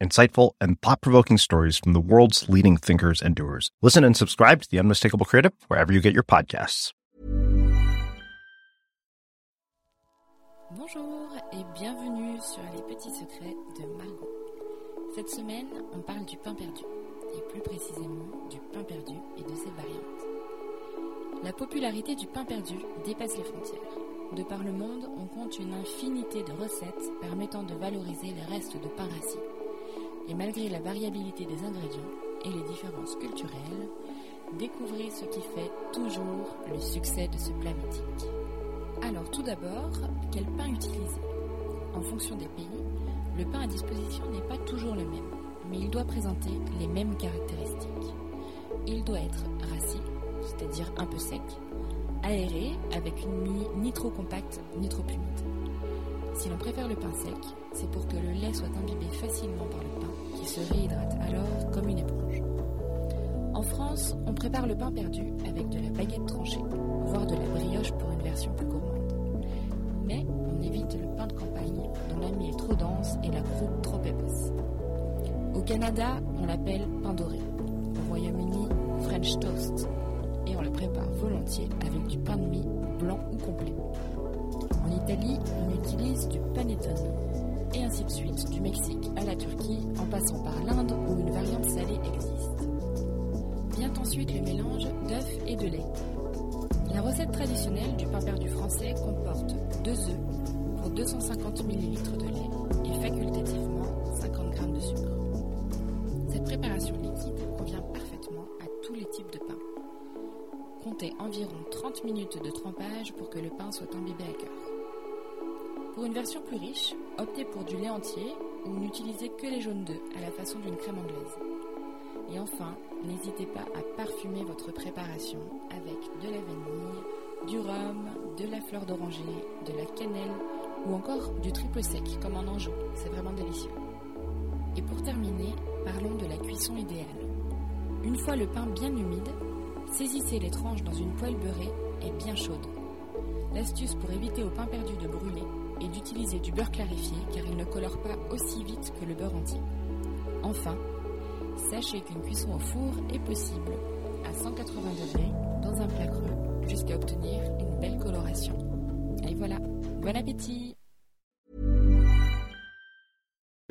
insightful, and thought provoking stories from the world's leading thinkers and doers. Listen and subscribe to The Unmistakable Creative wherever you get your podcasts. Bonjour et bienvenue sur Les Petits Secrets de Margot. Cette semaine, on parle du pain perdu, et plus précisément du pain perdu et de ses variantes. La popularité du pain perdu dépasse les frontières. De par le monde, on compte une infinité de recettes permettant de valoriser les restes de pain rassis. Et malgré la variabilité des ingrédients et les différences culturelles, découvrez ce qui fait toujours le succès de ce plat mythique. Alors tout d'abord, quel pain utiliser? En fonction des pays, le pain à disposition n'est pas toujours le même, mais il doit présenter les mêmes caractéristiques. Il doit être rassis, c'est-à-dire un peu sec, aéré avec une mie ni trop compacte ni trop humide. Si l'on préfère le pain sec, c'est pour que le lait soit imbibé facilement par le pain, se réhydrate alors comme une éponge. En France, on prépare le pain perdu avec de la baguette tranchée, voire de la brioche pour une version plus gourmande. Mais on évite le pain de campagne, dont la mie est trop dense et la croûte trop épaisse. Au Canada, on l'appelle pain doré. Au Royaume-Uni, French toast. Et on le prépare volontiers avec du pain de mie, blanc ou complet. En Italie, on utilise du panettone. Et ainsi de suite, du Mexique à la Turquie, en passant par l'Inde où une variante salée existe. Vient ensuite le mélange d'œufs et de lait. La recette traditionnelle du pain perdu français comporte 2 œufs pour 250 ml de lait et facultativement 50 g de sucre. Cette préparation liquide convient parfaitement à tous les types de pain. Comptez environ 30 minutes de trempage pour que le pain soit imbibé à cœur. Pour une version plus riche, optez pour du lait entier ou n'utilisez que les jaunes d'œufs à la façon d'une crème anglaise. Et enfin, n'hésitez pas à parfumer votre préparation avec de la vanille, du rhum, de la fleur d'oranger, de la cannelle ou encore du triple sec comme en anjou. C'est vraiment délicieux. Et pour terminer, parlons de la cuisson idéale. Une fois le pain bien humide, saisissez les tranches dans une poêle beurrée et bien chaude. L'astuce pour éviter au pain perdu de brûler est d'utiliser du beurre clarifié car il ne colore pas aussi vite que le beurre entier. Enfin, sachez qu'une cuisson au four est possible à 180 degrés dans un plat creux jusqu'à obtenir une belle coloration. Et voilà, bon appétit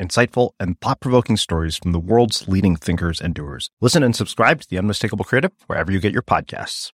insightful, and thought provoking stories from the world's leading thinkers and doers. Listen and subscribe to The Unmistakable Creative wherever you get your podcasts.